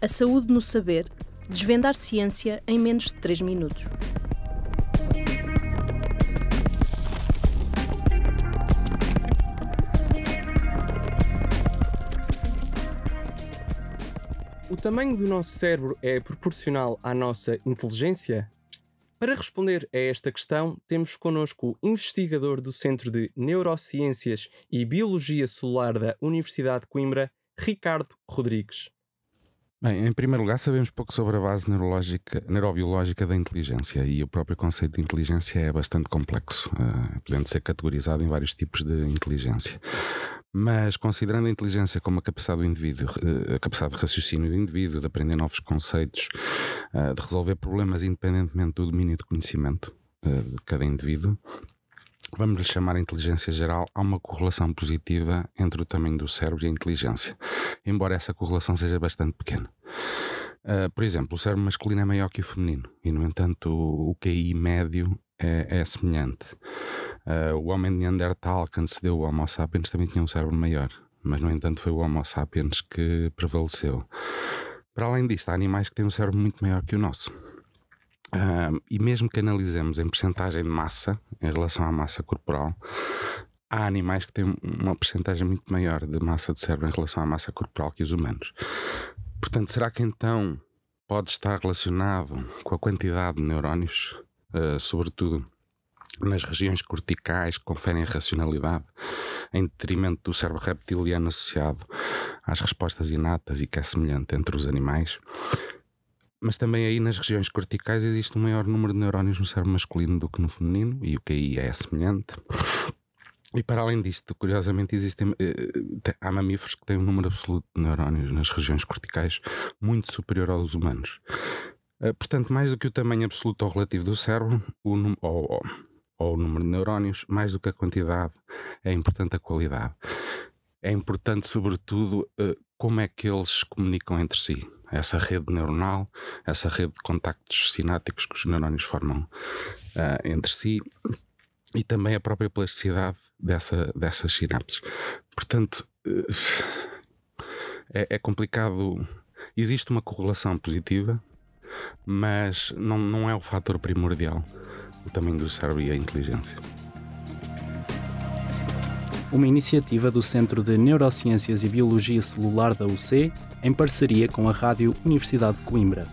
A saúde no saber. Desvendar ciência em menos de 3 minutos. O tamanho do nosso cérebro é proporcional à nossa inteligência? Para responder a esta questão, temos connosco o investigador do Centro de Neurociências e Biologia Celular da Universidade de Coimbra, Ricardo Rodrigues. Bem, em primeiro lugar, sabemos pouco sobre a base neurobiológica da inteligência e o próprio conceito de inteligência é bastante complexo, uh, podendo ser categorizado em vários tipos de inteligência. Mas considerando a inteligência como a capacidade do indivíduo, eh, a capacidade de raciocínio do indivíduo, de aprender novos conceitos, eh, de resolver problemas independentemente do domínio de conhecimento eh, de cada indivíduo, vamos lhe chamar inteligência geral, há uma correlação positiva entre o tamanho do cérebro e a inteligência, embora essa correlação seja bastante pequena. Uh, por exemplo, o cérebro masculino é maior que o feminino e, no entanto, o, o QI médio é, é semelhante. Uh, o homem de Neandertal, que antecedeu o Homo sapiens, também tinha um cérebro maior, mas no entanto foi o Homo sapiens que prevaleceu. Para além disto, há animais que têm um cérebro muito maior que o nosso. E mesmo que analisemos em percentagem de massa, em relação à massa corporal, há animais que têm uma percentagem muito maior de massa de cérebro em relação à massa corporal que os humanos. Portanto, será que então pode estar relacionado com a quantidade de neurónios, uh, sobretudo nas regiões corticais que conferem racionalidade, em detrimento do cérebro reptiliano associado às respostas inatas e que é semelhante entre os animais. Mas também aí nas regiões corticais existe um maior número de neurónios no cérebro masculino do que no feminino, e o que aí é semelhante. E para além disto, curiosamente, existem, eh, há mamíferos que têm um número absoluto de neurónios nas regiões corticais muito superior aos humanos. Eh, portanto, mais do que o tamanho absoluto ou relativo do cérebro, o, ou, ou o número de neurónios, mais do que a quantidade, é importante a qualidade. É importante, sobretudo, eh, como é que eles comunicam entre si. Essa rede neuronal, essa rede de contactos sinápticos que os neurónios formam uh, entre si e também a própria plasticidade dessa, dessas sinapses. Portanto, uh, é, é complicado. Existe uma correlação positiva, mas não, não é o fator primordial o tamanho do cérebro e a inteligência. Uma iniciativa do Centro de Neurociências e Biologia Celular da UC, em parceria com a Rádio Universidade de Coimbra.